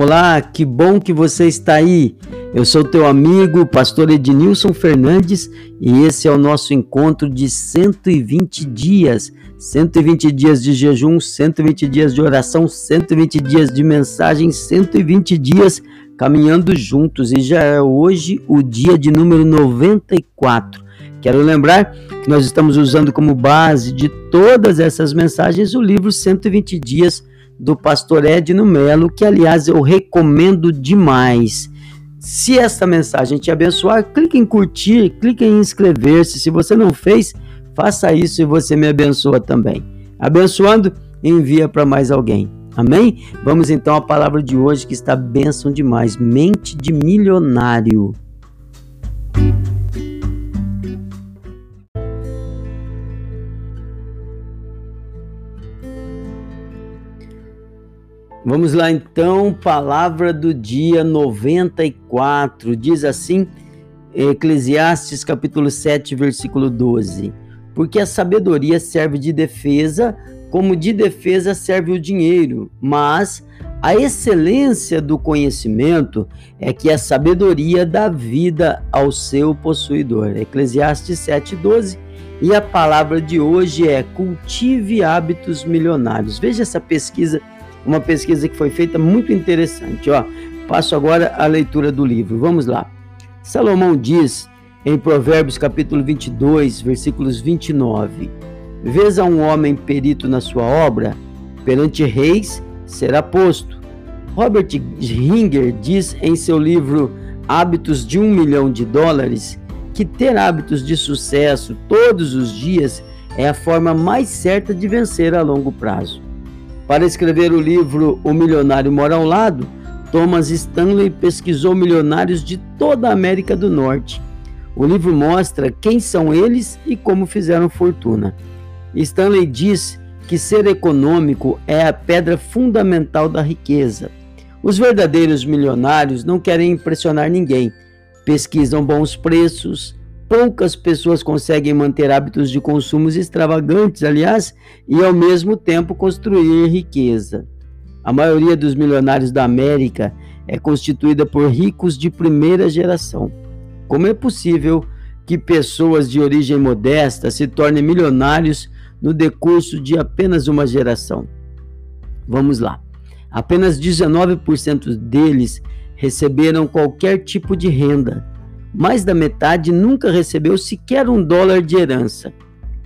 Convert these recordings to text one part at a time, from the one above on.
Olá, que bom que você está aí. Eu sou teu amigo, pastor Ednilson Fernandes, e esse é o nosso encontro de 120 dias. 120 dias de jejum, 120 dias de oração, 120 dias de mensagem, 120 dias caminhando juntos. E já é hoje o dia de número 94. Quero lembrar que nós estamos usando como base de todas essas mensagens o livro 120 dias do pastor Edno Melo, que aliás eu recomendo demais. Se esta mensagem te abençoar, clique em curtir, clique em inscrever-se. Se você não fez, faça isso e você me abençoa também. Abençoando, envia para mais alguém. Amém? Vamos então à palavra de hoje que está bênção demais. Mente de milionário. Vamos lá então, palavra do dia 94. Diz assim, Eclesiastes capítulo 7, versículo 12: Porque a sabedoria serve de defesa, como de defesa serve o dinheiro, mas a excelência do conhecimento é que a sabedoria dá vida ao seu possuidor. Eclesiastes 7:12. E a palavra de hoje é cultive hábitos milionários. Veja essa pesquisa uma pesquisa que foi feita muito interessante. Ó, passo agora a leitura do livro. Vamos lá. Salomão diz em Provérbios capítulo 22, versículos 29: Vês a um homem perito na sua obra, perante reis será posto. Robert Ringer diz em seu livro Hábitos de um Milhão de Dólares que ter hábitos de sucesso todos os dias é a forma mais certa de vencer a longo prazo. Para escrever o livro O Milionário Mora ao Lado, Thomas Stanley pesquisou milionários de toda a América do Norte. O livro mostra quem são eles e como fizeram fortuna. Stanley diz que ser econômico é a pedra fundamental da riqueza. Os verdadeiros milionários não querem impressionar ninguém, pesquisam bons preços, poucas pessoas conseguem manter hábitos de consumos extravagantes, aliás, e ao mesmo tempo construir riqueza. A maioria dos milionários da América é constituída por ricos de primeira geração. Como é possível que pessoas de origem modesta se tornem milionários no decurso de apenas uma geração? Vamos lá. Apenas 19% deles receberam qualquer tipo de renda mais da metade nunca recebeu sequer um dólar de herança.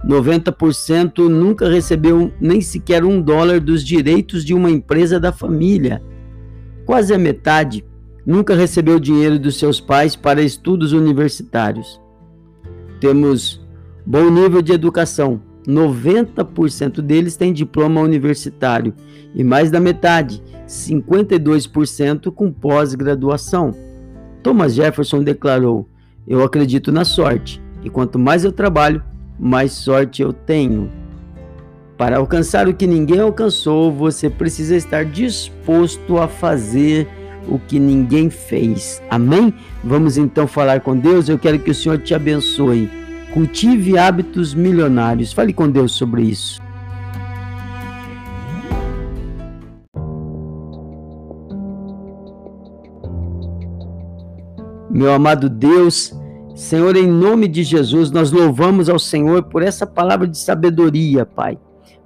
90% nunca recebeu nem sequer um dólar dos direitos de uma empresa da família. Quase a metade nunca recebeu dinheiro dos seus pais para estudos universitários. Temos bom nível de educação. 90% deles têm diploma universitário e mais da metade, 52%, com pós-graduação. Thomas Jefferson declarou: Eu acredito na sorte, e quanto mais eu trabalho, mais sorte eu tenho. Para alcançar o que ninguém alcançou, você precisa estar disposto a fazer o que ninguém fez. Amém? Vamos então falar com Deus. Eu quero que o Senhor te abençoe. Cultive hábitos milionários. Fale com Deus sobre isso. Meu amado Deus, Senhor, em nome de Jesus, nós louvamos ao Senhor por essa palavra de sabedoria, Pai.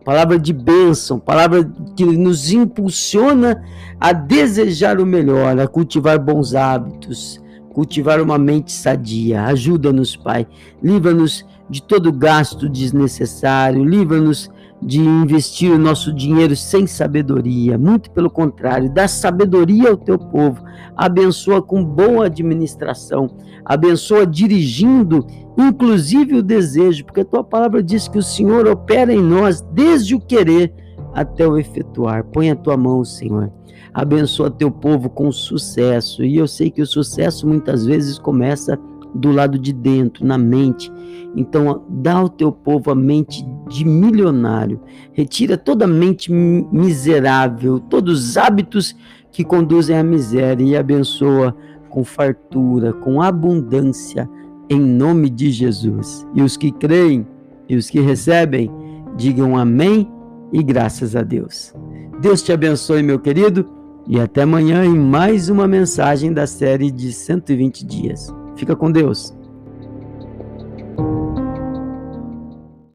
Palavra de bênção, palavra que nos impulsiona a desejar o melhor, a cultivar bons hábitos, cultivar uma mente sadia. Ajuda-nos, Pai. Livra-nos de todo gasto desnecessário, livra-nos de investir o nosso dinheiro sem sabedoria. Muito pelo contrário, dá sabedoria ao teu povo. Abençoa com boa administração. Abençoa dirigindo, inclusive o desejo, porque a tua palavra diz que o Senhor opera em nós desde o querer até o efetuar. Põe a tua mão, Senhor. Abençoa teu povo com sucesso. E eu sei que o sucesso muitas vezes começa do lado de dentro, na mente. Então, dá ao teu povo a mente de milionário. Retira toda mente miserável, todos os hábitos que conduzem à miséria e abençoa com fartura, com abundância, em nome de Jesus. E os que creem e os que recebem, digam amém e graças a Deus. Deus te abençoe, meu querido. E até amanhã em mais uma mensagem da série de 120 dias. Fica com Deus.